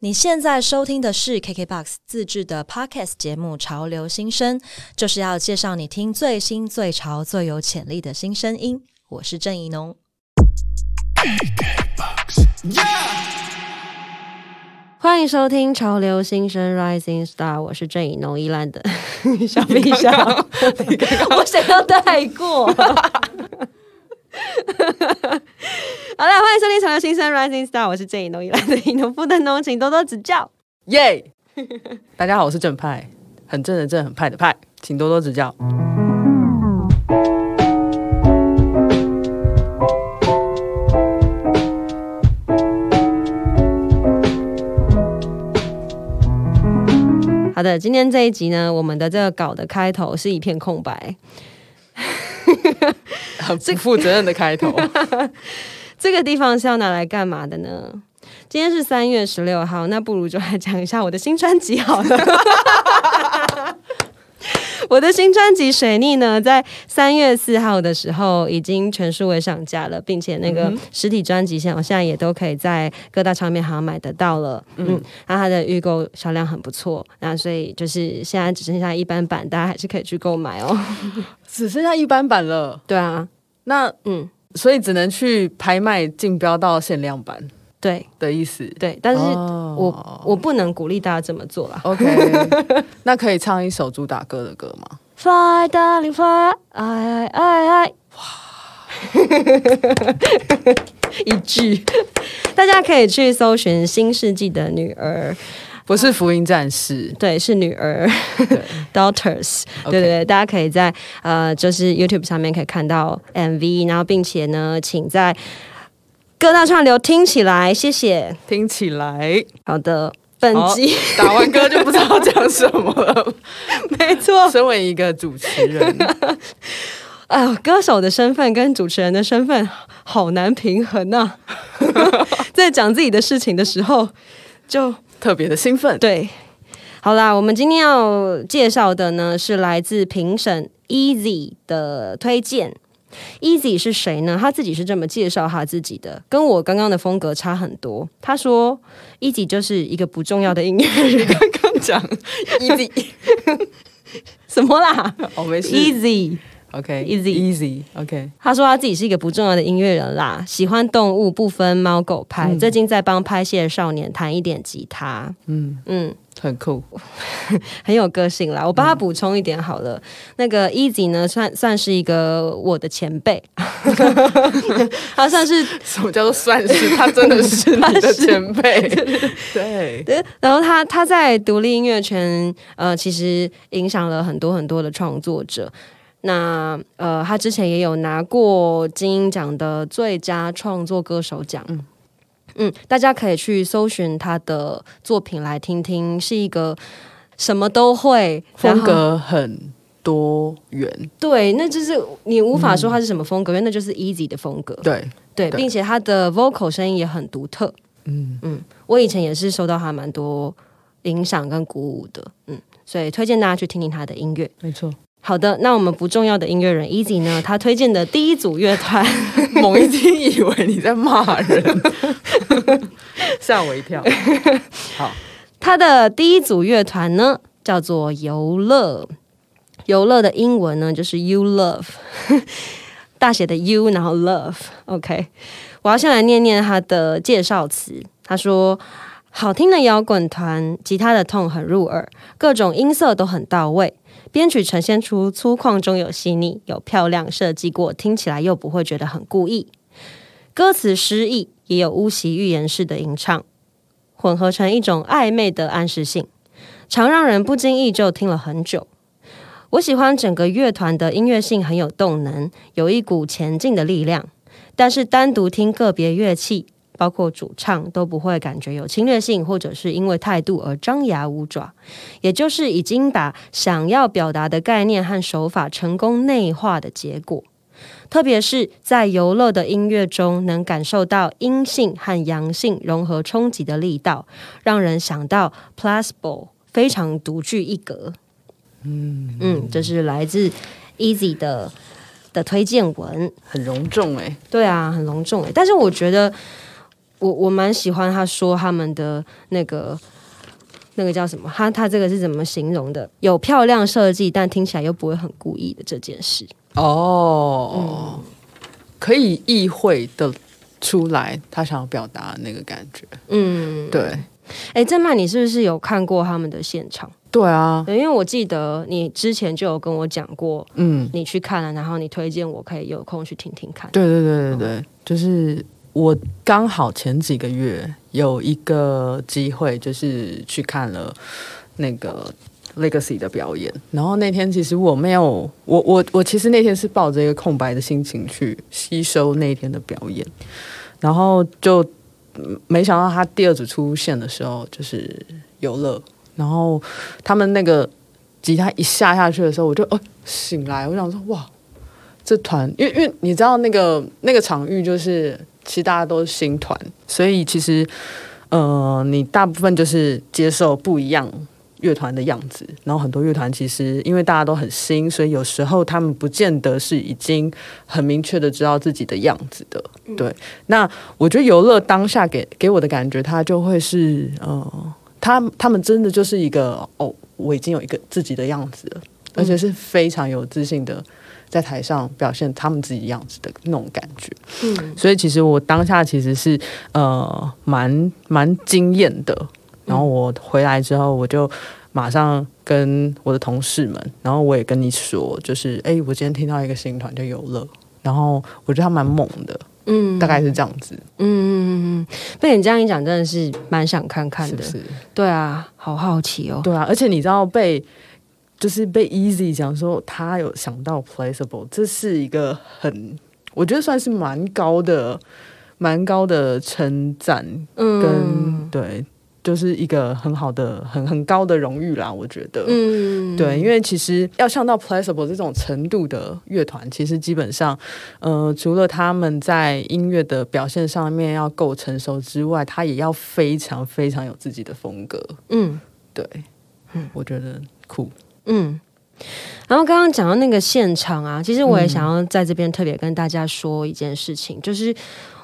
你现在收听的是 KKBOX 自制的 Podcast 节目《潮流新声》，就是要介绍你听最新、最潮、最有潜力的新声音。我是郑怡农，欢迎收听《潮流新生 Rising Star》，我是郑怡农，依兰的小冰箱，我想要带过。好了，欢迎收听《潮流新生 Rising Star》，我是郑怡农，以来的怡农夫的农，请多多指教，耶！大家好，我是正派，很正的正，很派的派，请多多指教。好的，今天这一集呢，我们的这个稿的开头是一片空白，很不负责任的开头。这个地方是要拿来干嘛的呢？今天是三月十六号，那不如就来讲一下我的新专辑好了。我的新专辑《水逆》呢，在三月四号的时候已经全数位上架了，并且那个实体专辑现现在也都可以在各大唱片行买得到了。嗯，那它的预购销量很不错，那所以就是现在只剩下一般版，大家还是可以去购买哦。只剩下一般版了？对啊，那嗯。所以只能去拍卖竞标到限量版，对。的意思。对，但是我我不能鼓励大家这么做啦。OK，那可以唱一首主打歌的歌吗？Fly darling fly，爱爱爱，哇，一句，大家可以去搜寻《新世纪的女儿》。不是福音战士，对，是女儿，daughters，对对对，大家可以在呃，就是 YouTube 上面可以看到 MV，然后并且呢，请在各大串流听起来，谢谢，听起来，好的，本集。打完歌就不知道讲什么了，没错，身为一个主持人，哎呦，歌手的身份跟主持人的身份好难平衡啊，在讲自己的事情的时候就。特别的兴奋，对，好啦，我们今天要介绍的呢是来自评审 Easy 的推荐。Easy 是谁呢？他自己是这么介绍他自己的，跟我刚刚的风格差很多。他说，Easy 就是一个不重要的音乐人。刚刚讲 Easy 什么啦？哦，没事，Easy。OK，easy，easy，OK。他说他自己是一个不重要的音乐人啦，喜欢动物，不分猫狗派。最近在帮拍戏的少年弹一点吉他，嗯嗯，很酷，很有个性啦。我帮他补充一点好了，那个 Easy 呢，算算是一个我的前辈，他算是什么叫做算是？他真的是 你的前辈，对对。然后他他在独立音乐圈，呃，其实影响了很多很多的创作者。那呃，他之前也有拿过金鹰奖的最佳创作歌手奖。嗯嗯，大家可以去搜寻他的作品来听听，是一个什么都会，风格很多元。对，那就是你无法说他是什么风格，因为那就是 Easy 的风格。对对，并且他的 vocal 声音也很独特。嗯嗯，我以前也是受到他蛮多影响跟鼓舞的。嗯，所以推荐大家去听听他的音乐。没错。好的，那我们不重要的音乐人 Easy 呢？他推荐的第一组乐团，猛一听以为你在骂人，吓我一跳。好，他的第一组乐团呢，叫做游乐。游乐的英文呢，就是 You Love，大写的 U，然后 Love。OK，我要先来念念他的介绍词。他说：“好听的摇滚团，吉他的痛很入耳，各种音色都很到位。”编曲呈现出粗犷中有细腻，有漂亮设计过，听起来又不会觉得很故意。歌词诗意，也有巫习预言式的吟唱，混合成一种暧昧的暗示性，常让人不经意就听了很久。我喜欢整个乐团的音乐性很有动能，有一股前进的力量，但是单独听个别乐器。包括主唱都不会感觉有侵略性，或者是因为态度而张牙舞爪，也就是已经把想要表达的概念和手法成功内化的结果。特别是在游乐的音乐中，能感受到阴性和阳性融合冲击的力道，让人想到 Plasbo 非常独具一格。嗯嗯，这是来自 Easy 的的推荐文，很隆重哎。对啊，很隆重哎，但是我觉得。我我蛮喜欢他说他们的那个那个叫什么？他他这个是怎么形容的？有漂亮设计，但听起来又不会很故意的这件事。哦，可以意会的出来他想要表达的那个感觉。嗯，对，哎，郑曼，你是不是有看过他们的现场？对啊，对，因为我记得你之前就有跟我讲过，嗯，你去看了，然后你推荐我可以有空去听听看。对对对对对，就是我刚好前几个月有一个机会，就是去看了那个 Legacy 的表演，然后那天其实我没有，我我我其实那天是抱着一个空白的心情去吸收那天的表演，然后就没想到他第二组出现的时候就是游乐，然后他们那个吉他一下下去的时候，我就哦醒来，我想说哇。这团，因为因为你知道那个那个场域就是，其实大家都是新团，所以其实呃，你大部分就是接受不一样乐团的样子，然后很多乐团其实因为大家都很新，所以有时候他们不见得是已经很明确的知道自己的样子的。对，那我觉得游乐当下给给我的感觉，他就会是呃，他他们真的就是一个哦，我已经有一个自己的样子了，而且是非常有自信的。在台上表现他们自己样子的那种感觉，嗯所以其实我当下其实是呃蛮蛮惊艳的。然后我回来之后，我就马上跟我的同事们，然后我也跟你说，就是哎、我今天听到一个新团叫有乐，然后我觉得他蛮猛的，嗯大概是这样子，嗯嗯嗯嗯，被你这样一讲，真的是蛮想看看的。是是？对啊，好好奇哦。对啊，而且你知道被就是被 Easy 讲说他有想到 Placeable，这是一个很我觉得算是蛮高的蛮高的称赞跟、嗯对，就是一个很好的很很高的荣誉啦，我觉得。嗯对，因为其实要上到 Placeable 这种程度的乐团，其实基本上，呃，除了他们在音乐的表现上面要够成熟之外，他也要非常非常有自己的风格。嗯对，嗯我觉得酷。嗯。然后刚刚讲到那个现场啊，其实我也想要在这边特别跟大家说一件事情，就是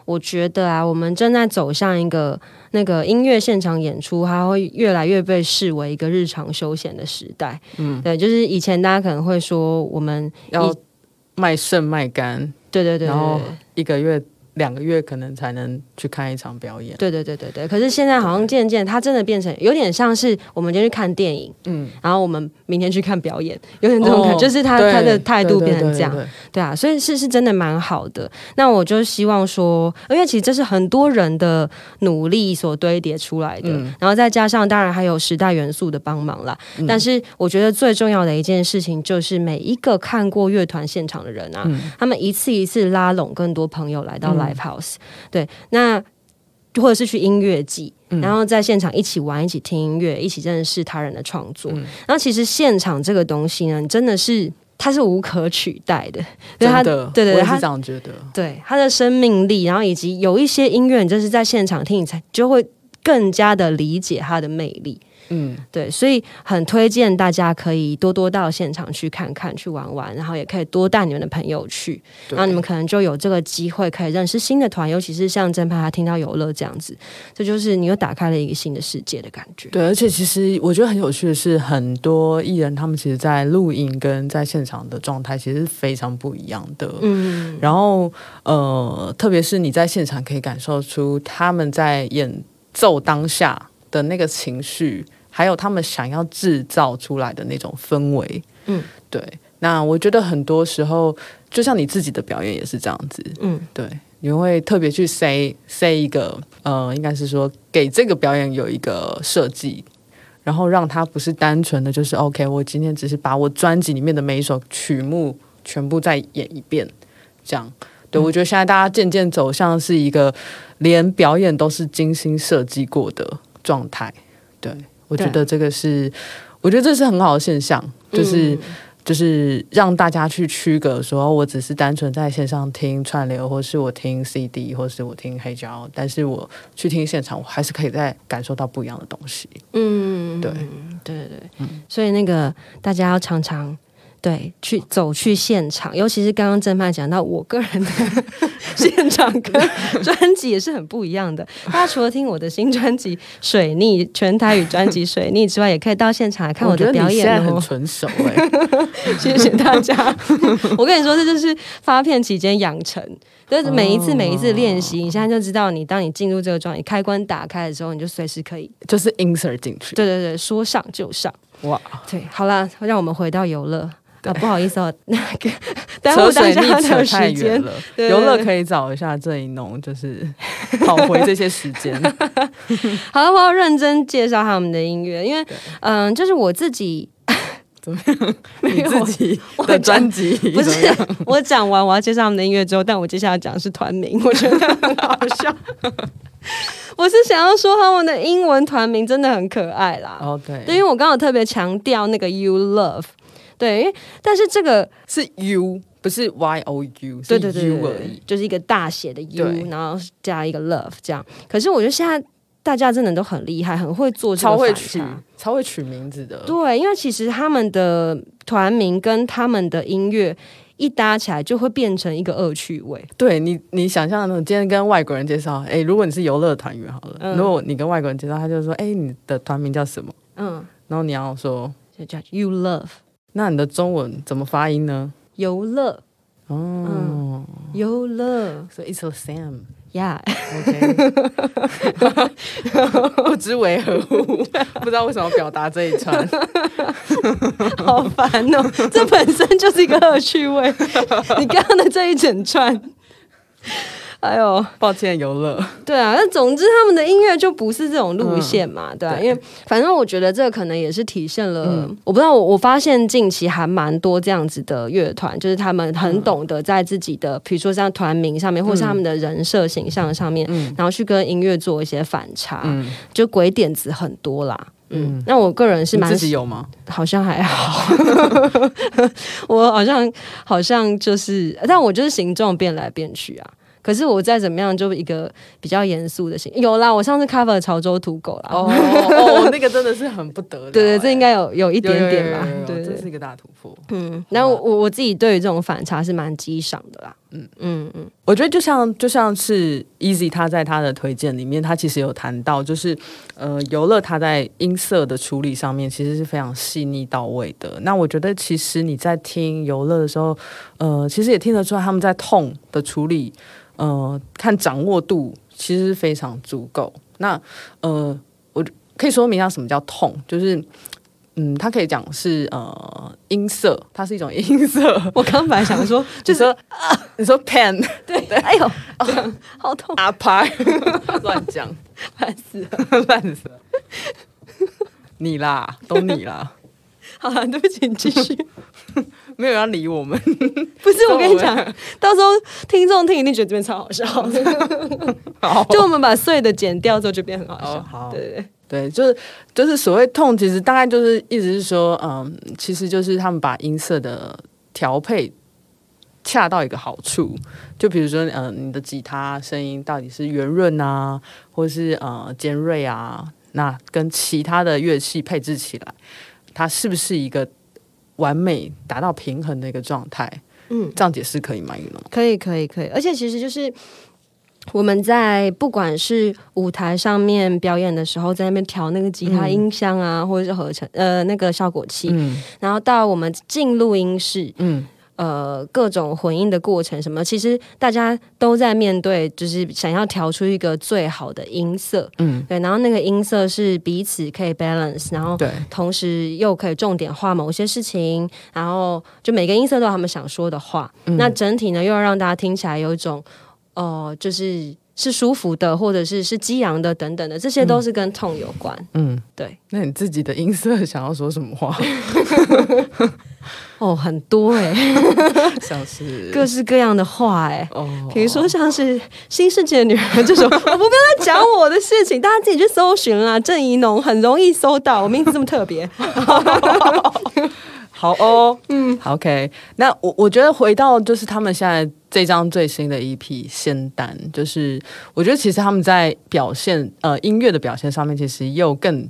我觉得啊，我们正在走向一个那个音乐现场演出，它会越来越被视为一个日常休闲的时代。嗯，对，就是以前大家可能会说我们要卖肾卖肝，对对对对然后一个月、两个月可能才能去看一场表演。对对对对对，可是现在好像渐渐，它真的变成有点像是我们今天去看电影，嗯，然后我们明天去看表演，有点这种感觉，哦就是他他的态度变成这样，对对。对对啊，所以是是真的蛮好的。那我就希望说，因为其实这是很多人的努力所堆叠出来的，嗯。然后再加上当然还有时代元素的帮忙啦。嗯。但是我觉得最重要的一件事情就是每一个看过乐团现场的人啊，嗯。他们一次一次拉拢更多朋友来到嗯 Live House，、对，那或者是去音乐季。嗯然后在现场一起玩，一起听音乐，一起认识他人的创作。嗯然后其实现场这个东西呢，你真的是它是无可取代的，对它的，对对对它我是这样觉得。对它的生命力，然后以及有一些音乐，你就是在现场听，你才就会更加的理解它的魅力。嗯，对，所以很推荐大家可以多多到现场去看看、去玩玩，然后也可以多带你们的朋友去，对然后你们可能就有这个机会可以认识新的团，尤其是像真派他听到游乐这样子，这就是你又打开了一个新的世界的感觉。对，而且其实我觉得很有趣的是，很多艺人他们其实，在录影跟在现场的状态其实是非常不一样的。嗯，然后呃，特别是你在现场可以感受出他们在演奏当下的那个情绪，还有他们想要制造出来的那种氛围。嗯，对。那我觉得很多时候，就像你自己的表演也是这样子。嗯，对，你会特别去 say say 一个呃，应该是说给这个表演有一个设计。然后让它不是单纯的就是 OK，我今天只是把我专辑里面的每一首曲目全部再演一遍，这样。对，我觉得现在大家渐渐走向是一个连表演都是精心设计过的状态。对，我觉得这个是，我觉得这是很好的现象，就是、就是让大家去区隔说，我只是单纯在线上听串流，或是我听 CD，或是我听黑胶，但是我去听现场，我还是可以再感受到不一样的东西。嗯，对。对对对，所以那个大家要常常对，去走去现场，尤其是刚刚正派讲到我个人的现场跟专辑也是很不一样的。大家除了听我的新专辑《水逆》全台语专辑《水逆》之外，也可以到现场来看我的表演很哦。纯熟哎、谢谢大家。我跟你说，这就是发片期间养成，就是每一次每一次练习，你现在就知道，你当你进入这个状态，开关打开的时候，你就随时可以，就是 insert 进去。对对对，说上就上。哇，对，好啦，让我们回到游乐。啊，不好意思哦，那个 耽扯误大水逆家的扯太远时间。了。游乐可以找一下郑一农，就是 跑回这些时间。好了，我要认真介绍他们的音乐，因为嗯，就是我自己你有自己我的专辑不是怎么样我讲完我要介绍他们的音乐之后，但我接下来讲的是团名，我觉得很好笑。我是想要说他们的英文团名真的很可爱啦。哦，对，对，因为我刚好特别强调那个 you love，对，但是这个是 U，不是 Y O U，是对对对 U 而已。就是一个大写的 U，然后加一个 love 这样。可是我觉得现在大家真的都很厉害，很会做这个超会取。，超会取名字的。对，因为其实他们的团名跟他们的音乐一搭起来，就会变成一个恶趣味。对你，你想象的，今天跟外国人介绍，哎，如果你是游乐团员好了，嗯如果你跟外国人介绍，他就说，哎，你的团名叫什么？嗯，然后你要说，就叫 you love 那你的中文怎么发音呢？游乐哦，游乐所以 it's a Sam。呀。OK，不知为何物，不知道为什么表达这一串。好烦哦！这本身就是一个恶趣味。你刚刚的这一整串，哎呦，抱歉，游乐。对啊，那总之他们的音乐就不是这种路线嘛，对啊，因为反正我觉得这可能也是体现了，嗯我不知道，我我发现近期还蛮多这样子的乐团，就是他们很懂得在自己的，比如说像团名上面，或是他们的人设形象上面，嗯然后去跟音乐做一些反差，嗯，就鬼点子很多啦。嗯嗯，那我个人是蛮自己有吗？好像还好，我好像好像就是，但我就是形状变来变去啊。可是我再怎么样，就一个比较严肃的型。有啦，我上次 cover 潮州土狗啦。哦哦，那个真的是很不得了。对对，这应该该有有一一点点吧。对对这是一个大突破。嗯，那我我自己对于这种反差是蛮激赏的啦。嗯嗯嗯，我觉得就像就像是 Easy 他在他的推荐里面，他其实有谈到，就是呃游乐他在音色的处理上面其实是非常细腻到位的。那我觉得其实你在听游乐的时候，呃，其实也听得出来他们在痛的处理，呃，看掌握度其实是非常足够。那呃，我可以说明一下什么叫痛，就是。嗯，它可以讲是呃音色，它是一种音色。我刚本来想说，就是说你说 pen 对对，哎呦，好痛，阿拍乱讲，烦死了。烂死了。你啦，都你啦，好了，对不起，你继续。没有人要理我们。不是，我跟你讲，到时候听众听一定觉得这边超好笑。好 就我们把碎的剪掉之后，就变很好笑。哦好对对对。对，就是就是所谓痛，其实大概就是意思是说，嗯，其实就是他们把音色的调配恰到一个好处。就比如说，嗯、你的吉他声音到底是圆润啊，或是呃尖锐啊，那跟其他的乐器配置起来，它是不是一个完美达到平衡的一个状态？嗯，这样解释可以吗？可以，可以，可以，而且其实就是我们在不管是舞台上面表演的时候，在那边调那个吉他音箱啊，或者是合成呃那个效果器，嗯。然后到我们进录音室，嗯呃各种混音的过程什么，其实大家都在面对，就是想要调出一个最好的音色，嗯，对，然后那个音色是彼此可以 balance，然后对，同时又可以重点化某些事情，然后就每个音色都有他们想说的话。嗯。那整体呢，又要让大家听起来有一种，呃，就是是舒服的，或者是是激昂的等等的，这些都是跟痛有关。嗯，对，那你自己的音色想要说什么话？哦，很多哎、像是 各式各样的话哎、哦，比如说像是《新世界的女人》这种，我不要再讲我的事情，大家自己去搜寻啦。郑怡农很容易搜到，我名字这么特别。好哦，嗯，OK。那我我觉得回到就是他们现在这张最新的 EP《仙丹》，就是我觉得其实他们在表现呃音乐的表现上面，其实又更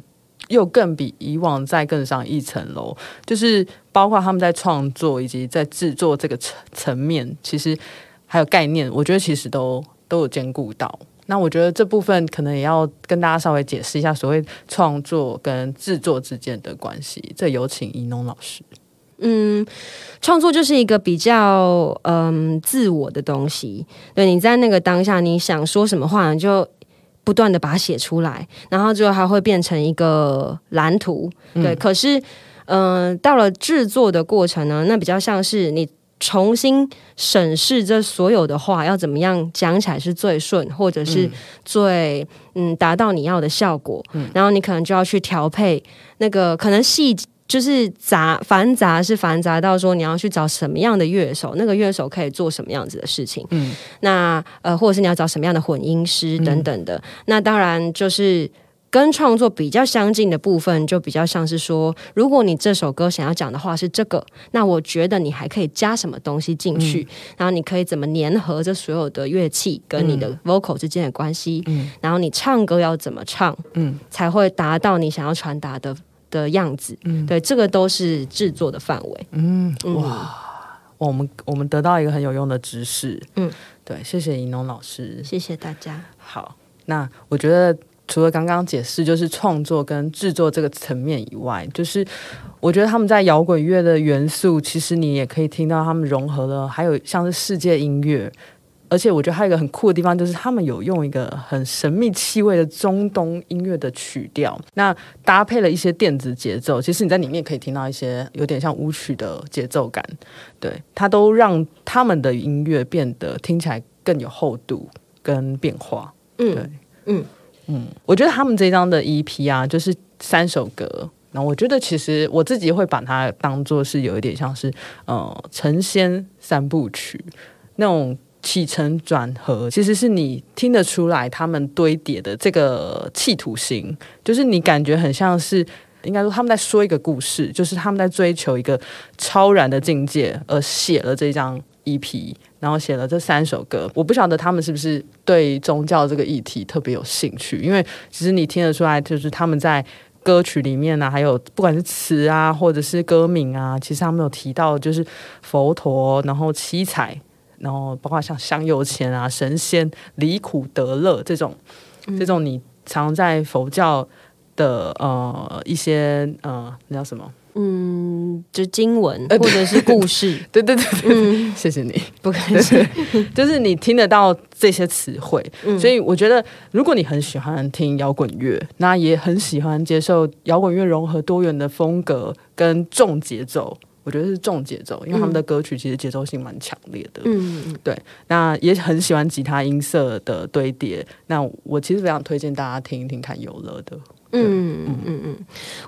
又更比以往再更上一层楼，就是包括他们在创作以及在制作这个层层面，其实还有概念，我觉得其实都都有兼顾到。那我觉得这部分可能也要跟大家稍微解释一下，所谓创作跟制作之间的关系。这有请怡农老师。嗯，创作就是一个比较嗯自我的东西。对，你在那个当下，你想说什么话，你就不断的把它写出来，然后最后还会变成一个蓝图。对，可是嗯，到了制作的过程呢，那比较像是你重新审视这所有的话，要怎么样讲起来是最顺，或者是最嗯达到你要的效果。然后你可能就要去调配那个可能细。就是杂繁杂是繁杂到说你要去找什么样的乐手，那个乐手可以做什么样子的事情。嗯，那呃，或者是你要找什么样的混音师等等的。那当然就是跟创作比较相近的部分，就比较像是说，如果你这首歌想要讲的话是这个，那我觉得你还可以加什么东西进去，然后你可以怎么粘合这所有的乐器跟你的 vocal 之间的关系，嗯，然后你唱歌要怎么唱，嗯，才会达到你想要传达的。的样子，嗯，对，这个都是制作的范围，嗯，哇，我们我们得到一个很有用的知识，嗯，对，谢谢银龙老师，谢谢大家。好，那我觉得除了刚刚解释就是创作跟制作这个层面以外，就是我觉得他们在摇滚乐的元素，其实你也可以听到他们融合了，还有像是世界音乐。而且我觉得还有一个很酷的地方，就是他们有用一个很神秘气味的中东音乐的曲调，那搭配了一些电子节奏，其实你在里面可以听到一些有点像舞曲的节奏感，对，它都让他们的音乐变得听起来更有厚度跟变化。嗯，对，嗯嗯，我觉得他们这张的 EP 啊，就是三首歌，那我觉得其实我自己会把它当做是有一点像是呃成仙三部曲那种。起承转合，其实是你听得出来他们堆叠的这个企图心，就是你感觉很像是应该说他们在说一个故事，就是他们在追求一个超然的境界，而写了这张 EP，然后写了这三首歌。我不晓得他们是不是对宗教这个议题特别有兴趣，因为其实你听得出来，就是他们在歌曲里面呢，还有不管是词啊，或者是歌名啊，其实他们有提到就是佛陀，然后七彩。然后包括像香油钱啊、神仙离苦得乐这种，这种你常在佛教的呃一些呃那叫什么？嗯，就经文或者是故事。对对对对，谢谢你，不客气。就是你听得到这些词汇，所以我觉得如果你很喜欢听摇滚乐，那也很喜欢接受摇滚乐融合多元的风格跟重节奏。我觉得是重节奏，因为他们的歌曲其实节奏性蛮强烈的。嗯，对。那也很喜欢吉他音色的堆叠。那我其实非常推荐大家听一听看有乐的。嗯嗯嗯嗯，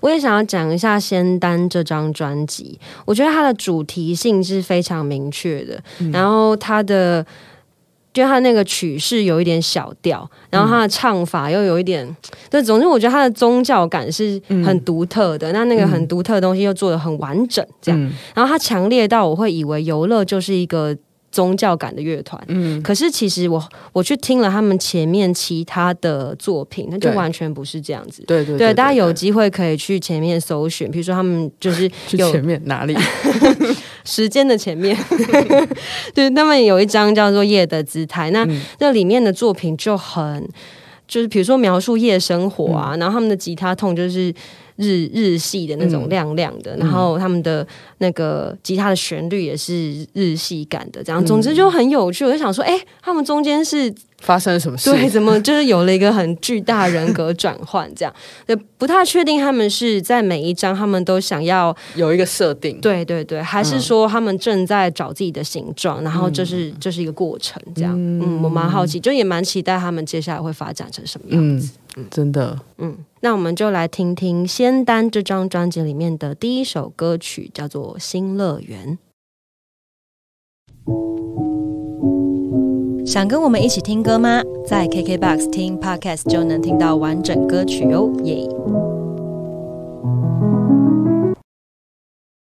我也想要讲一下《仙丹》这张专辑。我觉得它的主题性是非常明确的，然后它的。觉得他那个曲式有一点小调，然后他的唱法又有一点，对，总之我觉得他的宗教感是很独特的。那那个很独特的东西又做的很完整，这样。然后他强烈到我会以为游乐就是一个宗教感的乐团，嗯。可是其实我我去听了他们前面其他的作品，那就完全不是这样子。对对对，大家有机会可以去前面搜寻，比如说他们就是 有前面哪里。时间的前面，对他们有一张叫做《夜的姿态》，那那里面的作品就很，就是比如说描述夜生活啊，然后他们的吉他痛就是日日系的那种亮亮的，然后他们的那个吉他的旋律也是日系感的，这样，总之就很有趣。我就想说，哎，他们中间是。发生了什么事？对，怎么就是有了一个很巨大人格转换？这样，对，不太确定他们是在每一章他们都想要有一个设定，对对对，还是说他们正在找自己的形状？然后这是这是一个过程，这样，嗯，我蛮好奇，就也蛮期待他们接下来会发展成什么样子。嗯，真的，嗯，那我们就来听听《仙丹》这张专辑里面的第一首歌曲，叫做《新乐园》。想跟我们一起听歌吗？在 KKBOX 听 Podcast 就能听到完整歌曲哦，耶！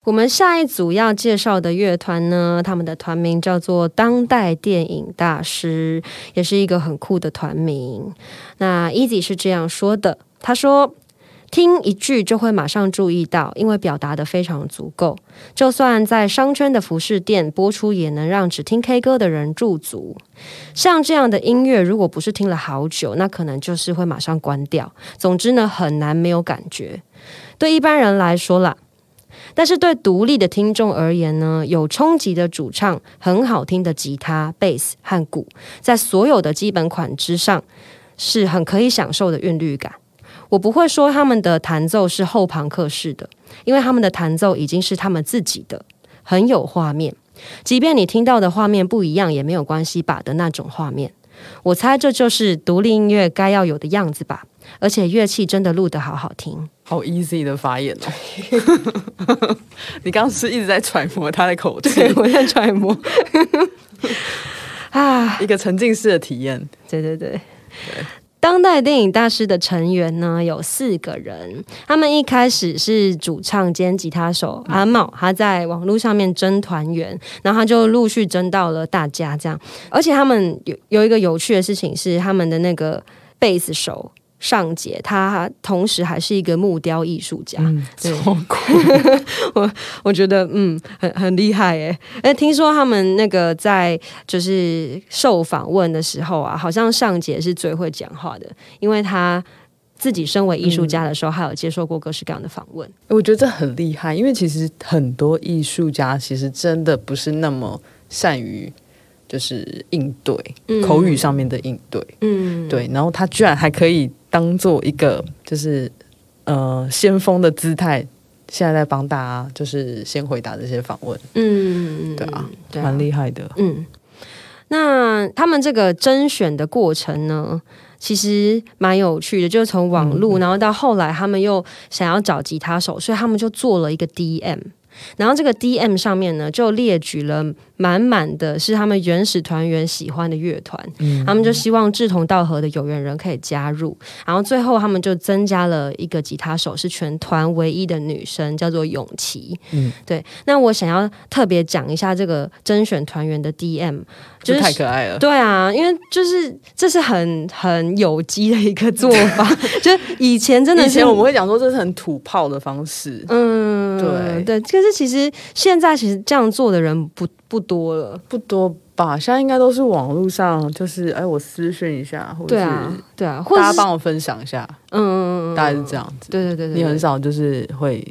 我们下一组要介绍的乐团呢，他们的团名叫做当代电影大师，也是一个很酷的团名。那 Easy 是这样说的，他说。听一句就会马上注意到，因为表达的非常足够。就算在商圈的服饰店播出，也能让只听 K 歌的人驻足。像这样的音乐，如果不是听了好久，那可能就是会马上关掉。总之呢，很难没有感觉。对一般人来说啦，但是对独立的听众而言呢，有冲击的主唱、很好听的吉他、贝斯和鼓，在所有的基本款之上，是很可以享受的韵律感。我不会说他们的弹奏是后朋克式的，因为他们的弹奏已经是他们自己的，很有画面。即便你听到的画面不一样也没有关系吧的那种画面。我猜这就是独立音乐该要有的样子吧。而且乐器真的录得好好听，好 easy 的发言哦。你刚刚是一直在揣摩他的口气，我在揣摩。啊，一个沉浸式的体验。对对对。当代电影大师的成员呢有四个人，他们一开始是主唱兼吉他手阿茂，他在网络上面争团员，然后他就陆续争到了大家这样，而且他们有有一个有趣的事情是，他们的那个贝斯手。上杰，他同时还是一个木雕艺术家，对，我我觉得嗯，很很厉害哎哎，听说他们那个在就是受访问的时候啊，好像尚杰是最会讲话的，因为他自己身为艺术家的时候，还有接受过各式各样的访问。我觉得这很厉害，因为其实很多艺术家其实真的不是那么善于。就是应对口语上面的应对，嗯，对，然后他居然还可以当做一个就是呃先锋的姿态，现在在帮大家就是先回答这些访问，嗯，对啊，蛮厉害的，嗯。那他们这个甄选的过程呢，其实蛮有趣的，就是从网络，然后到后来他们又想要找吉他手，所以他们就做了一个 DM。然后这个 D M 上面呢，就列举了满满的是他们原始团员喜欢的乐团，他们就希望志同道合的有缘人可以加入。然后最后他们就增加了一个吉他手，是全团唯一的女生，叫做永琪。嗯，对。那我想要特别讲一下这个甄选团员的 D M，就是太可爱了。对啊，因为就是这是很很有机的一个做法。就以前真的，以前我们会讲说这是很土炮的方式。嗯，对对，可是其实现在其实这样做的人不不多了，不多吧？现在应该都是网络上，就是哎，我私讯一下，或者是对啊，大家帮我分享一下，嗯，大概是这样子。对对对对，你很少就是会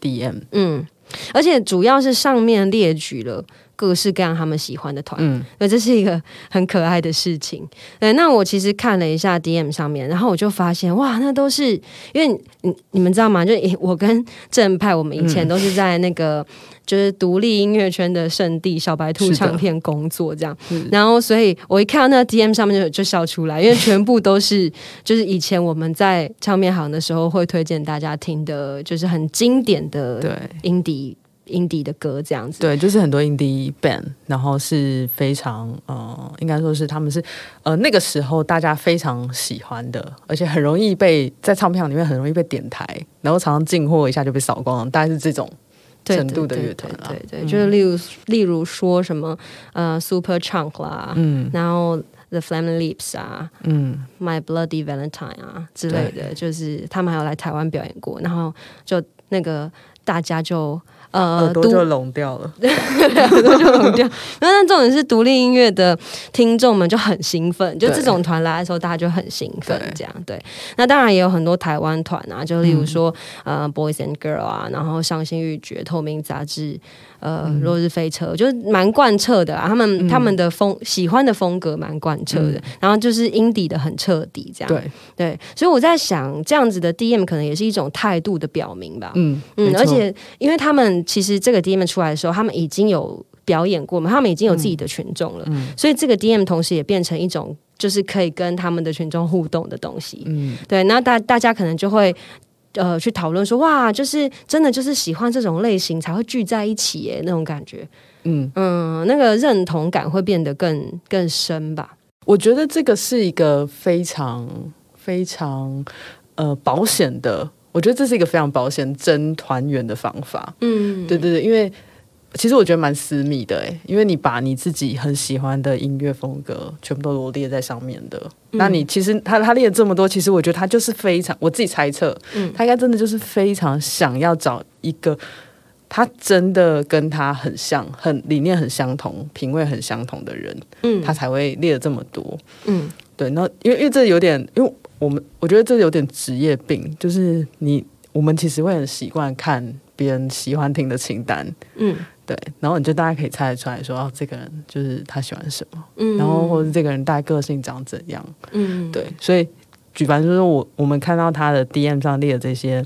DM，嗯，而且主要是上面列举了。各式各样他们喜欢的团，嗯，那这是一个很可爱的事情。对，那我其实看了一下 DM 上面，然后我就发现，哇，那都是因为你你们知道吗？就我跟正派，我们以前都是在那个就是独立音乐圈的圣地小白兔唱片工作，这样。然后，所以我一看到那个 DM 上面就就笑出来，因为全部都是 就是以前我们在唱片行的时候会推荐大家听的，就是很经典的对 indie。印 indie 的歌这样子，对，就是很多 indie band，然后是非常呃，应该说是他们是呃那个时候大家非常喜欢的，而且很容易被在唱片里面很容易被点台，然后常常进货一下就被扫光，大概是这种程度的乐团。对对，就是例如例如说什么呃 Super Chunk 啦，嗯，然后 The Flaming Lips 啊，嗯，My Bloody Valentine 啊之类的，就是他们还有来台湾表演过，然后就那个大家就。呃，耳朵就聋掉了，耳朵就聋掉。那那重点是独立音乐的听众们就很兴奋，就这种团来的时候，大家就很兴奋。这样对。那当然也有很多台湾团啊，就例如说呃，Boys and Girl 啊，然后伤心欲绝、透明杂志。呃，落日飞车就是蛮贯彻的啊，他们他们的风喜欢的风格蛮贯彻的，然后就是音底的很彻底，这样。对。对，所以我在想，这样子的 DM 可能也是一种态度的表明吧，嗯嗯，而且因为他们其实这个 DM 出来的时候，他们已经有表演过嘛，他们已经有自己的群众了，所以这个 DM 同时也变成一种就是可以跟他们的群众互动的东西，嗯，对，那大大家可能就会。呃，去讨论说哇，就是真的就是喜欢这种类型才会聚在一起耶，那种感觉，嗯嗯，那个认同感会变得更更深吧。我觉得这个是一个非常非常呃保险的，我觉得这是一个非常保险真团圆的方法。嗯，对对对，因为其实我觉得蛮私密的诶，因为你把你自己很喜欢的音乐风格全部都罗列在上面的，那你其实他他列了这么多，其实我觉得他就是非常，我自己猜测，嗯，他应该真的就是非常想要找一个他真的跟他很像、很理念很相同、品味很相同的人，嗯，他才会列了这么多，嗯，对，那因为因为这有点，因为我们我觉得这有点职业病，就是你我们其实会很习惯看别人喜欢听的清单，嗯。对，然后你就大概可以猜得出来说，哦，这个人就是他喜欢什么，嗯，然后或者这个人大概个性长怎样，嗯，对，所以举凡就是我我们看到他的 D M 上列的这些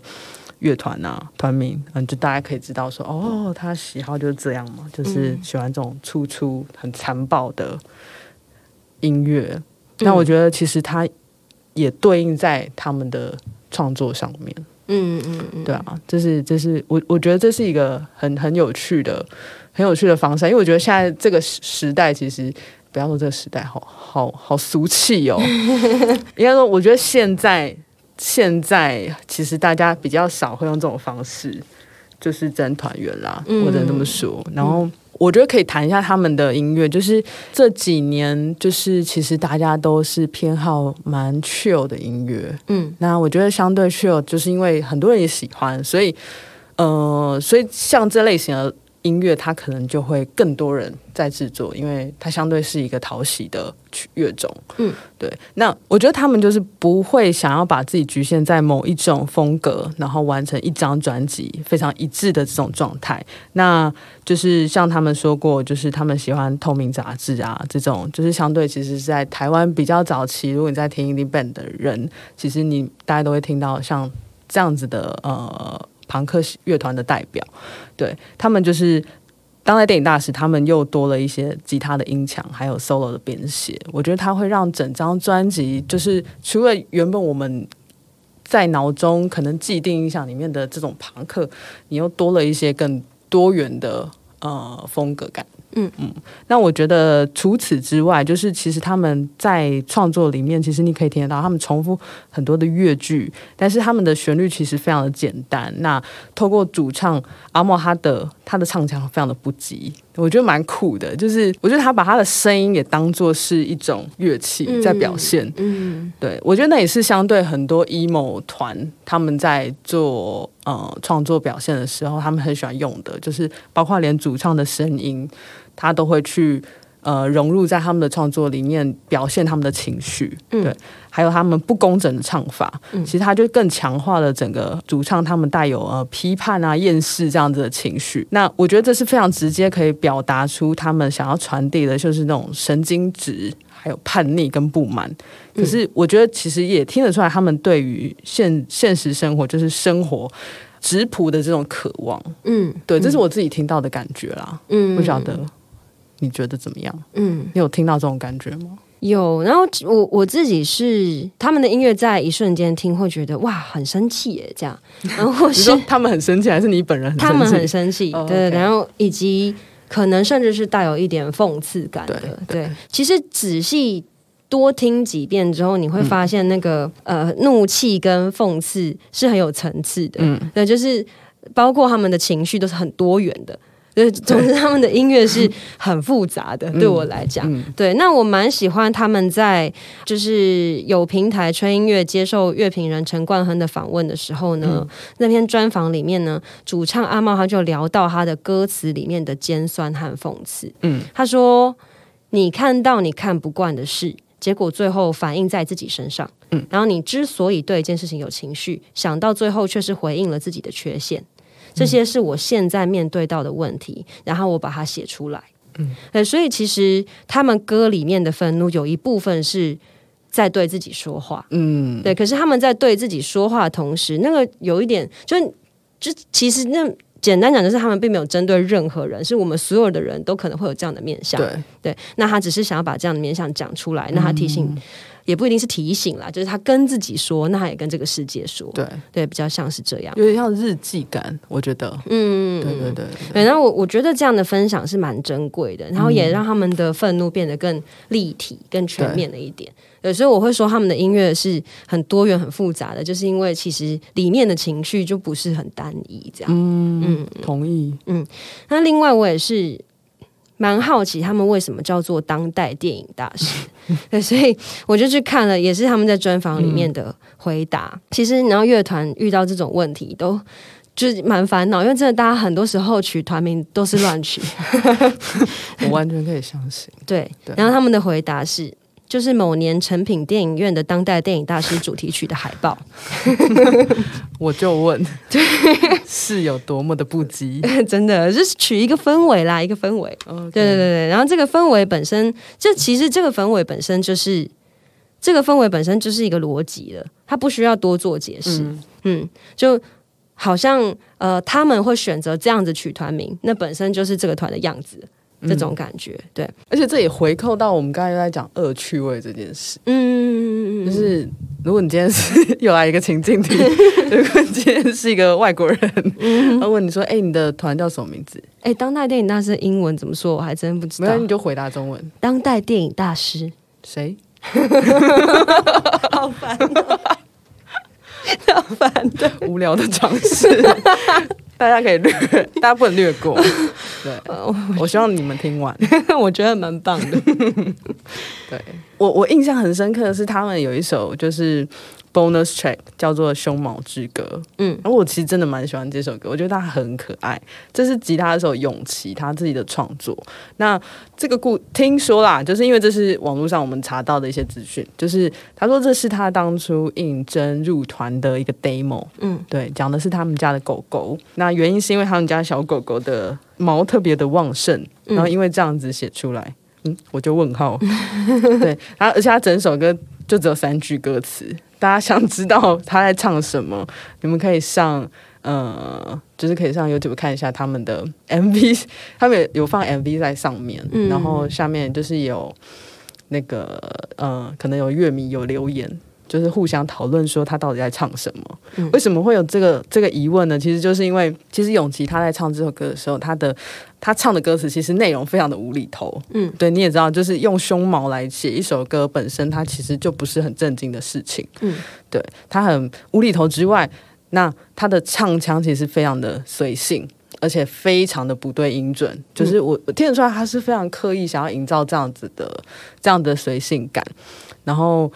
乐团啊团名，嗯，就大家可以知道说，哦，他喜好就是这样嘛，就是喜欢这种粗粗很残暴的音乐。那我觉得其实他也对应在他们的创作上面。嗯嗯嗯，对啊，这是这是我我觉得这是一个很很有趣的很有趣的方式，因为我觉得现在这个时代其实不要说这个时代，好好好俗气哦。应该说，我觉得现在现在其实大家比较少会用这种方式，就是真团圆啦，或者这么说，然后。我觉得可以谈一下他们的音乐，就是这几年，就是其实大家都是偏好蛮 chill 的音乐，嗯，那我觉得相对 chill，就是因为很多人也喜欢，所以，呃，所以像这类型的。音乐它可能就会更多人在制作，因为它相对是一个讨喜的乐种。嗯，对。那我觉得他们就是不会想要把自己局限在某一种风格，然后完成一张专辑非常一致的这种状态。那就是像他们说过，就是他们喜欢透明杂志啊，这种就是相对其实是在台湾比较早期。如果你在听 indie band 的人，其实你大家都会听到像这样子的呃。朋克乐团的代表，对他们就是当代电影大师，他们又多了一些吉他的音墙，还有 solo 的编写。我觉得他会让整张专辑，就是除了原本我们在脑中可能既定印象里面的这种朋克，你又多了一些更多元的呃风格感。嗯嗯，那我觉得除此之外，就是其实他们在创作里面，其实你可以听得到他们重复很多的乐句，但是他们的旋律其实非常的简单。那透过主唱阿莫哈的他的唱腔非常的不羁，我觉得蛮酷的。就是我觉得他把他的声音也当做是一种乐器在表现。嗯，对我觉得那也是相对很多 emo 团他们在做呃创作表现的时候，他们很喜欢用的，就是包括连主唱的声音。他都会去呃融入在他们的创作里面，表现他们的情绪，对，还有他们不工整的唱法，其实他就更强化了整个主唱他们带有呃批判啊、厌世这样子的情绪。那我觉得这是非常直接可以表达出他们想要传递的，就是那种神经质、还有叛逆跟不满。可是我觉得其实也听得出来，他们对于现现实生活，就是生活质朴的这种渴望。嗯，对，这是我自己听到的感觉啦。嗯，不晓得。你觉得怎么样？嗯，你有听到这种感觉吗？有，然后我我自己是他们的音乐，在一瞬间听会觉得哇，很生气耶，这样。然后是 他们很生气，还是你本人很？他们很生气，对。然后以及可能甚至是带有一点讽刺感的，对。其实仔细多听几遍之后，你会发现那个呃怒气跟讽刺是很有层次的，嗯，对，就是包括他们的情绪都是很多元的。对，总之他们的音乐是很复杂的，对我来讲，对。那我蛮喜欢他们在就是有平台吹音乐接受乐评人陈冠亨的访问的时候呢，那篇专访里面呢，主唱阿茂他就聊到他的歌词里面的尖酸和讽刺。嗯，他说：“你看到你看不惯的事，结果最后反映在自己身上。嗯，然后你之所以对一件事情有情绪，想到最后却是回应了自己的缺陷。”这些是我现在面对到的问题，然后我把它写出来。嗯，所以其实他们歌里面的愤怒有一部分是在对自己说话。嗯，对。可是他们在对自己说话的同时，那个有一点，就就其实那简单讲，就是他们并没有针对任何人，是我们所有的人都可能会有这样的面相。对，对。那他只是想要把这样的面相讲出来，那他提醒。也不一定是提醒啦，就是他跟自己说，那他也跟这个世界说，对，对，比较像是这样。有点像日记感，我觉得，嗯，对对对对，然后我我觉得这样的分享是蛮珍贵的，然后也让他们的愤怒变得更立体、更全面了一点。有时候我会说他们的音乐是很多元、很复杂的，就是因为其实里面的情绪就不是很单一，这样。嗯嗯，同意。嗯那另外我也是蛮好奇他们为什么叫做当代电影大师，对，所以我就去看了，也是他们在专访里面的回答。其实，然后乐团遇到这种问题都。就是蛮烦恼，因为真的，大家很多时候取团名都是乱取。我完全可以相信。对，对然后他们的回答是，就是某年成品电影院的当代电影大师主题曲的海报。我就问，对是有多么的不羁？真的就是取一个氛围啦，一个氛围。嗯，对对对对，然后这个氛围本身，这其实这个氛围本身就是这个氛围本身就是一个逻辑了，它不需要多做解释。嗯嗯，就好像呃，他们会选择这样子取团名，那本身就是这个团的样子，这种感觉。对，而且这也回扣到我们刚才在讲恶趣味这件事，嗯，就是如果你今天是 又来一个情境题，如果你今天是一个外国人，然后问你说，哎、你的团叫什么名字？哎，当代电影大师英文怎么说？我还真不知道没有，。你就回答中文，当代电影大师，谁？好烦、哦，好烦的。无聊的尝试，大家可以略，大家不能略过。对，我希望你们听完。我觉得蛮棒的。对我，我印象很深刻的是，他们有一首就是 bonus track 叫做《胸毛之歌》。嗯然后我其实真的蛮喜欢这首歌，我觉得它很可爱。这是吉他手永琪他自己的创作。那这个故听说啦，就是因为这是网络上我们查到的一些资讯，就是他说这是他当初应征入团的一个 demo。嗯，对，讲的是他们家的狗狗。那原因是因为他们家小狗狗的毛特别的旺盛，然后因为这样子写出来。嗯，我就问号。对，然后而且他整首歌就只有三句歌词，大家想知道他在唱什么，你们可以上呃，就是可以上 YouTube 看一下他们的 MV，他们有放 MV 在上面，嗯然后下面就是有那个呃，可能有乐迷有留言。就是互相讨论说他到底在唱什么？嗯为什么会有这个这个疑问呢？其实就是因为，其实永琪他在唱这首歌的时候，他的他唱的歌词其实内容非常的无厘头。嗯，对，你也知道，就是用胸毛来写一首歌，本身它其实就不是很正经的事情。嗯，对，他很无厘头之外，那他的唱腔其实非常的随性。而且非常的不对音准，就是我我听得出来他是非常刻意想要营造这样子的这样的随性感，然后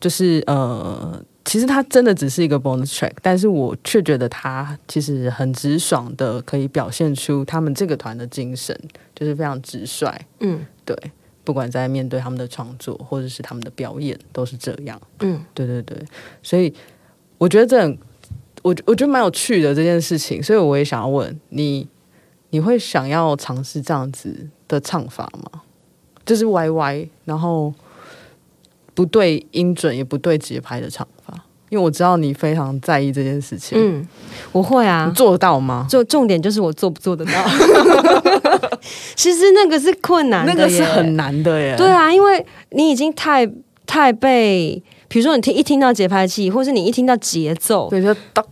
就是呃，其实它真的只是一个 bonus track，但是我却觉得它其实很直爽的，可以表现出他们这个团的精神，就是非常直率。嗯对，不管在面对他们的创作或者是他们的表演，都是这样。嗯对对对，所以我觉得这很，我我觉得蛮有趣的这件事情，所以我也想要问你，你会想要尝试这样子的唱法吗？就是歪歪，然后不对音准也不对节拍的唱法，因为我知道你非常在意这件事情，嗯，我会啊你，做得到吗？就重点就是我做不做得到。其实那个是困难的那个是很难的耶，对啊，因为你已经太太被，比如说你听一听到节拍器，或是你一听到节奏，对，就当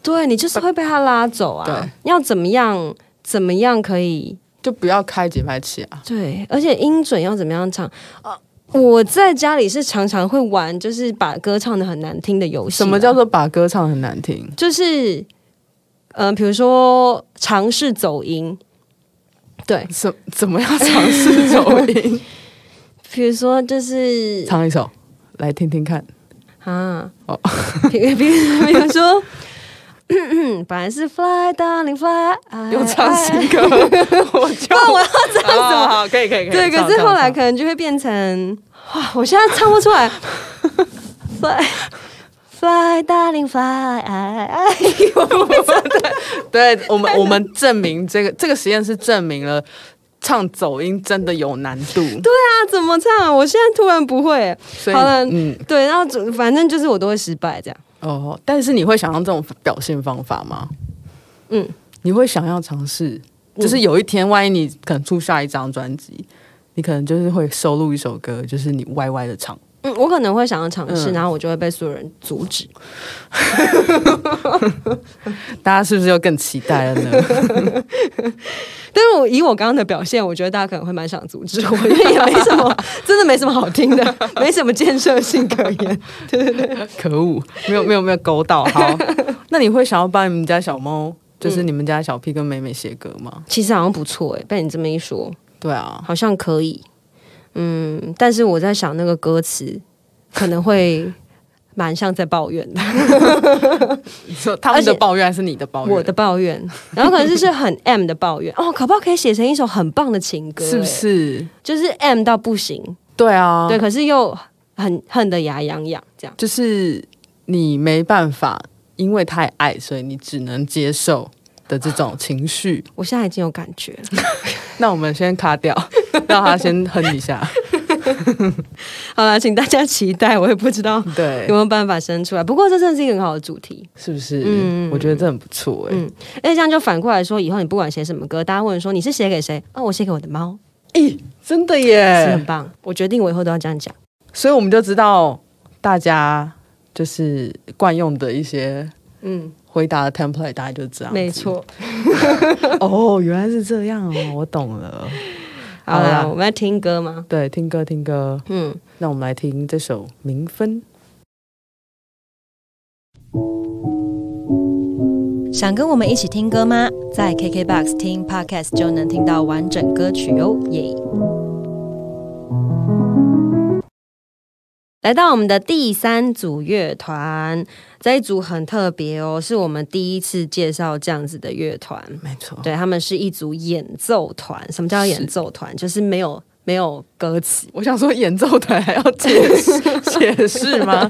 对你就是会被他拉走啊对。要怎么样？怎么样可以？就不要开节拍器啊，对，而且音准要怎么样唱啊？我在家里是常常会玩，就是把歌唱的很难听的游戏啊。什么叫做把歌唱很难听？就是，呃，比如说尝试走音，对，怎怎么样尝试走音？比如说就是唱一首来听听看。啊，哦比比比如说，本来是 Fly Darling Fly，哎又唱哎新歌，我就那我要唱什么？好好可以可以可以。对，可是后来可能就会变成，哇，我现在唱不出来，Fly Fly Darling Fly，哎哎，对我们我们证明这个这个实验是证明了唱走音真的有难度。对，啊怎么唱？我现在突然不会。所以好了嗯对，然后反正就是我都会失败这样。哦，但是你会想要这种表现方法吗？嗯，你会想要尝试，就是有一天万一你可能出下一张专辑，你可能就是会收录一首歌，就是你歪歪的唱。嗯，我可能会想要尝试，嗯然后我就会被所有人阻止。大家是不是又更期待了呢？但是我以我刚刚的表现，我觉得大家可能会蛮想阻止我，因为也没什么，真的没什么好听的，没什么建设性可言。可恶，没有没有没有勾到。好，那你会想要帮你们家小猫，就是你们家小 P 跟美美写歌吗？其实好像不错哎，被你这么一说，对啊，好像可以。嗯，但是我在想那个歌词可能会 蛮像在抱怨的，你说他们的抱怨还是你的抱怨？我的抱怨，然后可能就是很 M 的抱怨哦，可不可以写成一首很棒的情歌，是不哎？是？就是 M 到不行，对啊，对，可是又很恨得牙痒痒，这样。就是你没办法，因为太爱，所以你只能接受的这种情绪。我现在已经有感觉了。那我们先卡掉，让他先哼一下。好了，请大家期待，我也不知道对有没，有办法生出来。不过这真的是一个很好的主题，是不是？嗯我觉得这很不错哎、嗯而且这样就反过来说，以后你不管写什么歌，大家问说你是写给谁？哦，我写给我的猫，咦，真的是耶很！棒。我决定我以后都要这样讲。所以我们就知道大家就是惯用的一些嗯，回答的 template，大概就是这样。没。错。哦，原来是这样哦，我懂了。好了，我们要听歌吗？对，听歌听歌，嗯，那我们来听这首《明分》。想跟我们一起听歌吗？在 KKBOX 听 Podcast 就能听到完整歌曲哦，耶！来到我们的第三组乐团，这一组很特别哦，是我们第一次介绍这样子的乐团。没错，对，他们是一组演奏团。什么叫演奏团？就是没有没有歌词，我想说演奏团还要解释 解释吗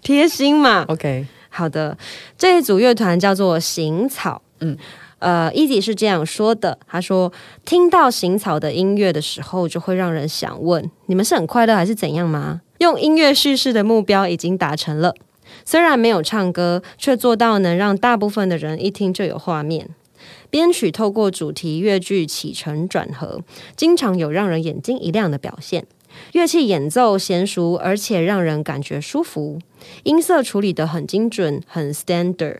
贴心嘛。？OK，好的，这一组乐团叫做行草。嗯嗯，呃，Easy 是这样说的，他说听到行草的音乐的时候，就会让人想问：你们是很快乐还是怎样吗？用音乐叙事的目标已经达成了，虽然没有唱歌，却做到能让大部分的人一听就有画面。编曲透过主题乐句起承转合，经常有让人眼睛一亮的表现。乐器演奏娴熟，而且让人感觉舒服。音色处理得很精准，很 standard。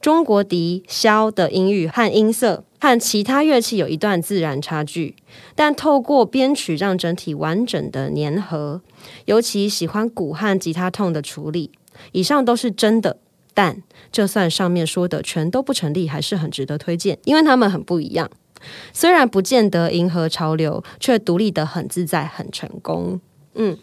中国笛、箫的音域和音色和其他乐器有一段自然差距，但透过编曲让整体完整的粘合。尤其喜欢鼓和吉他痛的处理。以上都是真的，但就算上面说的全都不成立，还是很值得推荐，因为他们很不一样。虽然不见得迎合潮流，却独立的很自在，很成功。嗯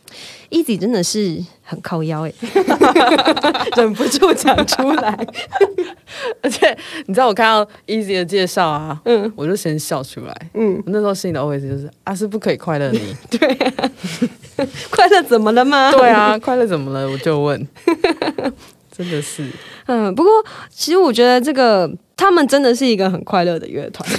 ，Easy 真的是很靠腰哎，忍不住讲出来。而且你知道我看到 Easy 的介绍啊，嗯，我就先笑出来。嗯，我那时候心里的 OS 就是啊，是不可以快乐你。对快乐怎么了吗？对啊，快乐怎么了？我就问，真的是。嗯，不过其实我觉得这个他们真的是一个很快乐的乐团，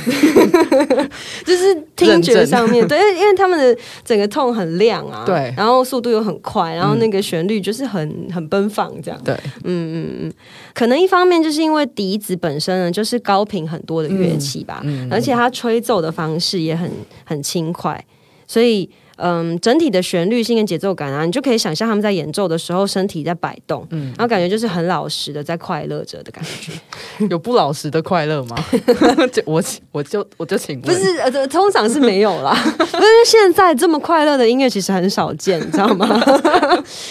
就是听觉上面，对，因为他们的整个痛很亮啊，对。然后速度又很快，然后那个旋律就是很很奔放这样，对，嗯嗯嗯，可能一方面就是因为笛子本身呢就是高频很多的乐器吧，嗯。而且它吹奏的方式也很很轻快，所以嗯，整体的旋律性跟节奏感啊，你就可以想象他们在演奏的时候身体在摆动，嗯然后感觉就是很老实的在快乐着的感觉。有不老实的快乐吗？就我我就我就请问，不是，呃，通常是没有啦。不是现在这么快乐的音乐其实很少见，你知道吗？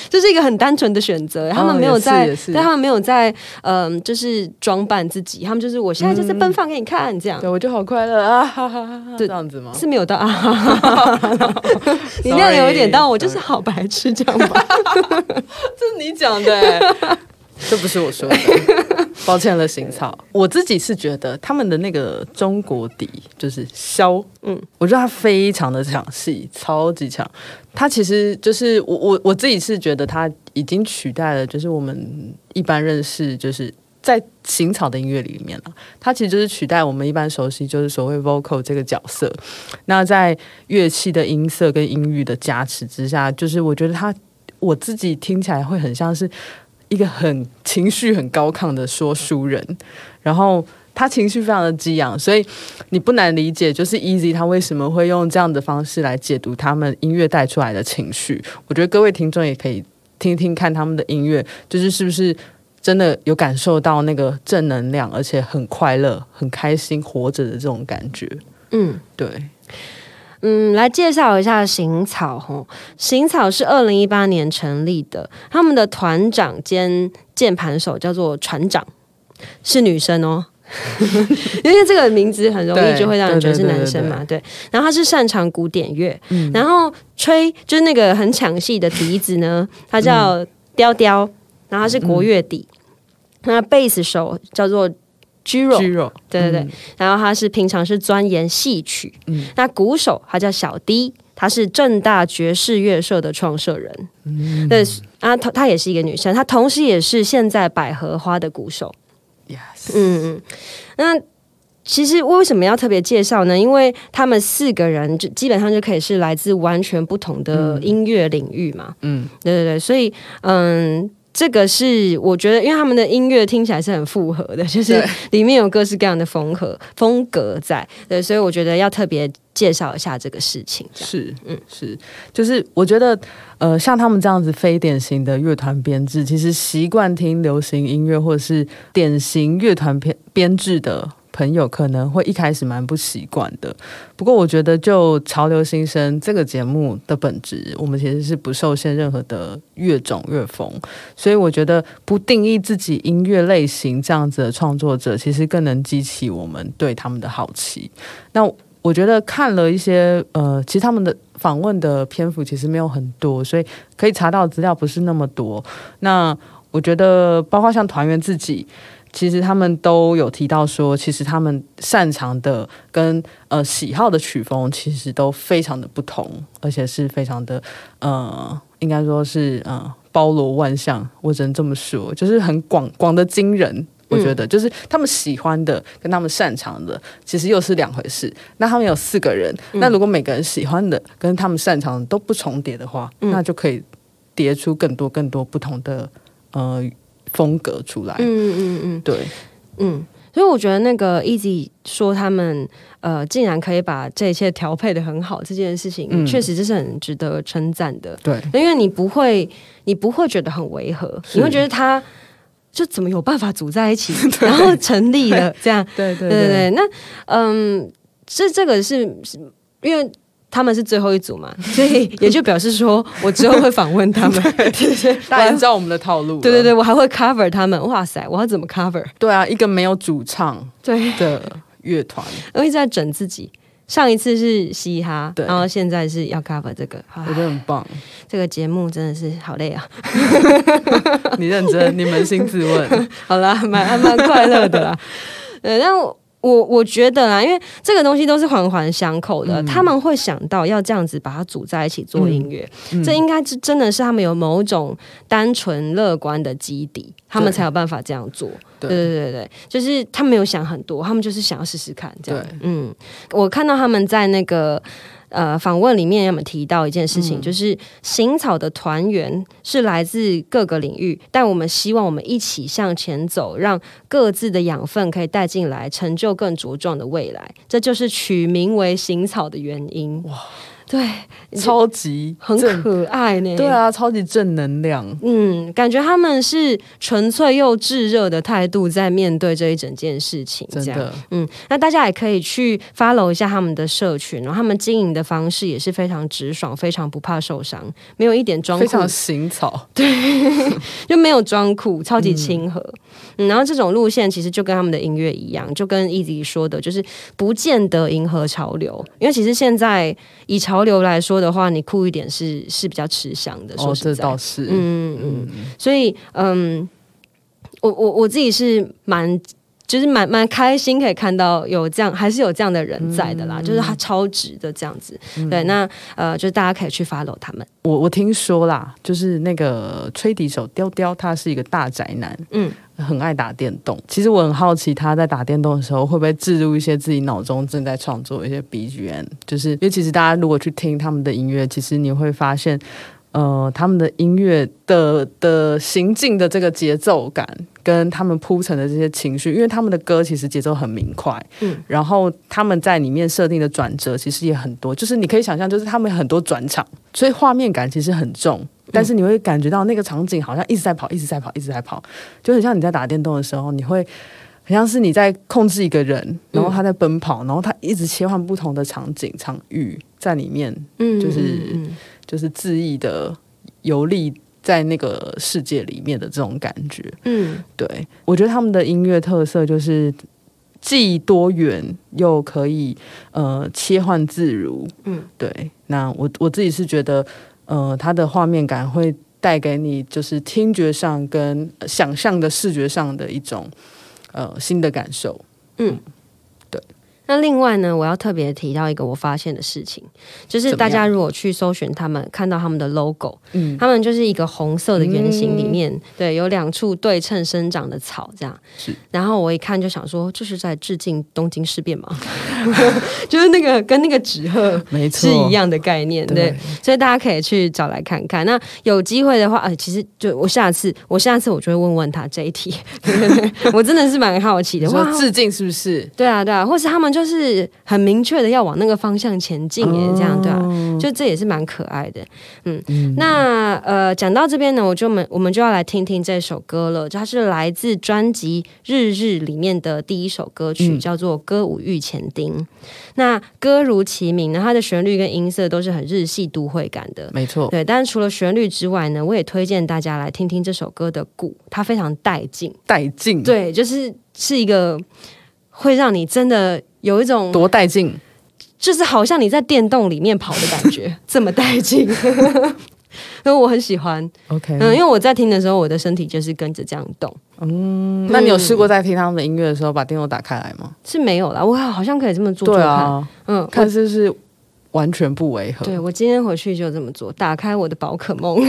就是一个很单纯的选择，他们没有在，但他们没有在，嗯、就是装扮自己，他们就是我现在就是奔放给你看，这样、对我就好快乐啊，哈哈哈这样子吗？是没有到啊。你那样有一点到我就是好白痴这样吧。这是你讲的、欸，这不是我说的，抱歉了，行草。我自己是觉得他们的那个中国笛就是箫，嗯嗯，我觉得它非常的抢戏，超级强。它其实就是我我我自己是觉得它已经取代了，就是我们一般认识就是。在行草的音乐里面啊，它其实就是取代我们一般熟悉就是所谓 vocal 这个角色。那在乐器的音色跟音域的加持之下，就是我觉得它我自己听起来会很像是一个很情绪很高亢的说书人，然后他情绪非常的激昂，所以你不难理解，就是 Easy 他为什么会用这样的方式来解读他们音乐带出来的情绪。我觉得各位听众也可以听听看他们的音乐，就是是不是真的有感受到那个正能量，而且很快乐、很开心活着的这种感觉。嗯。对，嗯，来介绍一下行草吼。行草是二零一八年成立的，他们的团长兼键盘手叫做船长，是女生哦。因为这个名字很容易就会让人觉得是男生嘛，对。然后他是擅长古典乐，嗯然后吹就是那个很抢戏的笛子呢，他叫雕雕，然后他是国乐底。那贝斯手叫做 Giro，对对对，然后他是平常是钻研戏曲，嗯。那鼓手他叫小 D，他是正大爵士乐社的创设人，嗯。对啊，她她也是一个女生，她同时也是现在百合花的鼓手，，yes，嗯嗯，那。其实为什么要特别介绍呢？因为他们四个人就基本上就可以是来自完全不同的音乐领域嘛。嗯，对对对，所以嗯，这个是我觉得，因为他们的音乐听起来是很复合的，就是对。里面有各式各样的风格风格在，对，所以我觉得要特别介绍一下这个事情。是，嗯，是，就是我觉得，呃，像他们这样子非典型的乐团编制，其实习惯听流行音乐或者是典型乐团编编制的朋友，可能会一开始蛮不习惯的。不过，我觉得就《潮流新生》这个节目的本质，我们其实是不受限任何的乐种乐风，所以我觉得不定义自己音乐类型这样子的创作者，其实更能激起我们对他们的好奇。那我觉得看了一些呃，其实他们的访问的篇幅其实没有很多，所以可以查到资料不是那么多。那我觉得，包括像团员自己，其实他们都有提到说，其实他们擅长的跟呃喜好的曲风其实都非常的不同，而且是非常的呃，应该说是呃包罗万象。我只能这么说，就是很广广的惊人。我觉得就是他们喜欢的跟他们擅长的，其实又是两回事。那他们有四个人，那如果每个人喜欢的跟他们擅长的都不重叠的话，那就可以叠出更多更多不同的呃风格出来。嗯嗯嗯对，嗯，所以我觉得那个 Easy 说他们呃竟然可以把这一切调配的很好，这件事情、嗯确实这是很值得称赞的。对，因为你不会，你不会觉得很违和，你会觉得他就怎么有办法组在一起，然后成立了这样。对对对对对，那嗯，这这个是是因为。他们是最后一组嘛，所以也就表示说我之后会访问他们，对 对对，大家知道我们的套路。对对对，，我还会 cover 他们。哇塞，我要怎么 cover？对啊，一个没有主唱对，的乐团，我一直在整自己。上一次是嘻哈，对然后现在是要 cover 这个，我觉得很棒。这个节目真的是好累啊。你认真，你扪心自问。好啦，蛮还蛮快乐的啦。呃，但我我我觉得啦，因为这个东西都是环环相扣的，他们会想到要这样子把它组在一起做音乐，这应该是真的是他们有某种单纯乐观的基底，他们才有办法这样做。对对对对对，就是他们没有想很多，他们就是想要试试看这样。嗯，我看到他们在那个。呃，访问里面有没有提到一件事情，就是行草的团员是来自各个领域，但我们希望我们一起向前走，让各自的养分可以带进来，成就更茁壮的未来。这就是取名为行草的原因。哇，对，超级很，可爱呢。对，啊，超级正能量。嗯，感觉他们是纯粹又炙热的态度在面对这一整件事情，这样。真的，嗯，那大家也可以去 follow 一下他们的社群，然后他们经营的方式也是非常直爽，非常不怕受伤，没有一点装酷，非常行草。对就没有装酷，超级亲和。嗯然后这种路线其实就跟他们的音乐一样，就跟 Easy 说的，就是不见得迎合潮流，因为其实现在以潮流来说的话，你酷一点是是比较吃香的。说哦，实在，这倒是。嗯嗯嗯，所以嗯，我我我自己是蛮。就是蛮蛮开心，可以看到有这样，还是有这样的人在的啦。就是他超值的这样子，对。那呃，就是大家可以去 follow 他们。我我听说啦，就是那个吹笛手雕雕，他是一个大宅男，嗯，很爱打电动。其实我很好奇，他在打电动的时候会不会置入一些自己脑中正在创作一些 BGM？就是因为其实大家如果去听他们的音乐，其实你会发现。呃他们的音乐的的行进的这个节奏感，跟他们铺陈的这些情绪，因为他们的歌其实节奏很明快，嗯，然后他们在里面设定的转折其实也很多，就是你可以想象，就是他们很多转场，所以画面感其实很重。但是你会感觉到那个场景好像一直在跑，一直在跑，一直在跑，就很像你在打电动的时候，你会很像是你在控制一个人，然后他在奔跑，然后他一直切换不同的场景场域在里面，嗯就是嗯就是恣意的游历在那个世界里面的这种感觉。嗯对我觉得他们的音乐特色就是既多元又可以呃切换自如。嗯，对。那我我自己是觉得，呃，它的画面感会带给你就是听觉上跟想象的视觉上的一种呃新的感受。嗯，对。那另外呢，我要特别提到一个我发现的事情，就是大家如果去搜寻他们，看到他们的 logo，嗯，他们就是一个红色的圆形，里面、对有两处对称生长的草，这样。是。然后我一看就想说，这是在致敬东京事变吗？就是那个跟那个纸鹤没错，是一样的概念，对。对所以大家可以去找来看看。那有机会的话，呃，其实就我下次，我下次我就会问问他这一题，我真的是蛮好奇的。你哇说致敬是不是？对啊，对啊，或是他们就是很明确的要往那个方向前进，耶，这样对啊，哦就这也是蛮可爱的。嗯，嗯那呃，讲到这边呢，我就们我们就要来听听这首歌了，它是来自专辑《日日》里面的第一首歌曲，嗯叫做《歌舞御前丁》。那歌如其名呢，它的旋律跟音色都是很日系都会感的。没错，对，但是除了旋律之外呢，我也推荐大家来听听这首歌的鼓，它非常带劲。带劲，，对，就是是一个会让你真的有一种，多带劲。就是好像你在电动里面跑的感觉，这么带劲。所以我很喜欢，OK，嗯，因为我在听的时候，我的身体就是跟着这样动，嗯，那你有试过在听他们的音乐的时候把电动打开来吗？是没有啦，我好像可以这么做做看，对啊，嗯，看是不是完全不违和。对我今天回去就这么做，打开我的宝可梦，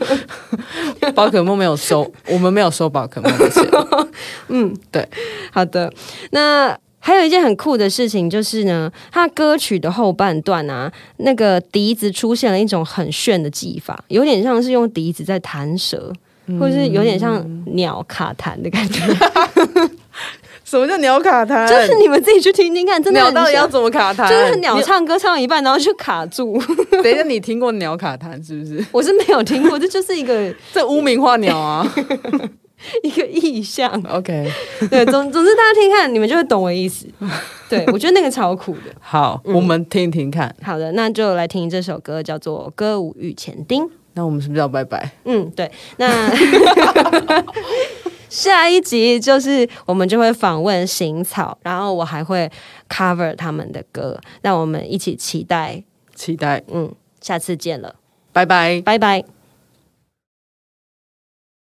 宝可梦没有收，我们没有收宝可梦的钱。嗯，对好的，那。还有一件很酷的事情就是呢，它歌曲的后半段啊，那个笛子出现了一种很炫的技法，有点像是用笛子在弹舌，或者是有点像鸟卡弹的感觉。什么叫鸟卡弹？就是你们自己去听听看，真的鸟到底要怎么卡弹？就是鸟唱歌唱一半，然后就卡住。等一下，你听过鸟卡弹是不是？我是没有听过，这就是一个 这污名化鸟啊。一个意象。OK，对，总总之大家听看，你们就会懂我意思。对我觉得那个超酷的。好，嗯我们听听看。好的，那就来听这首歌，叫做《歌舞御前丁》。那我们是不是要拜拜？嗯，对。那下一集就是我们就会访问行草，然后我还会 cover 他们的歌，让我们一起期待。期待，嗯，下次见了，拜拜。拜拜。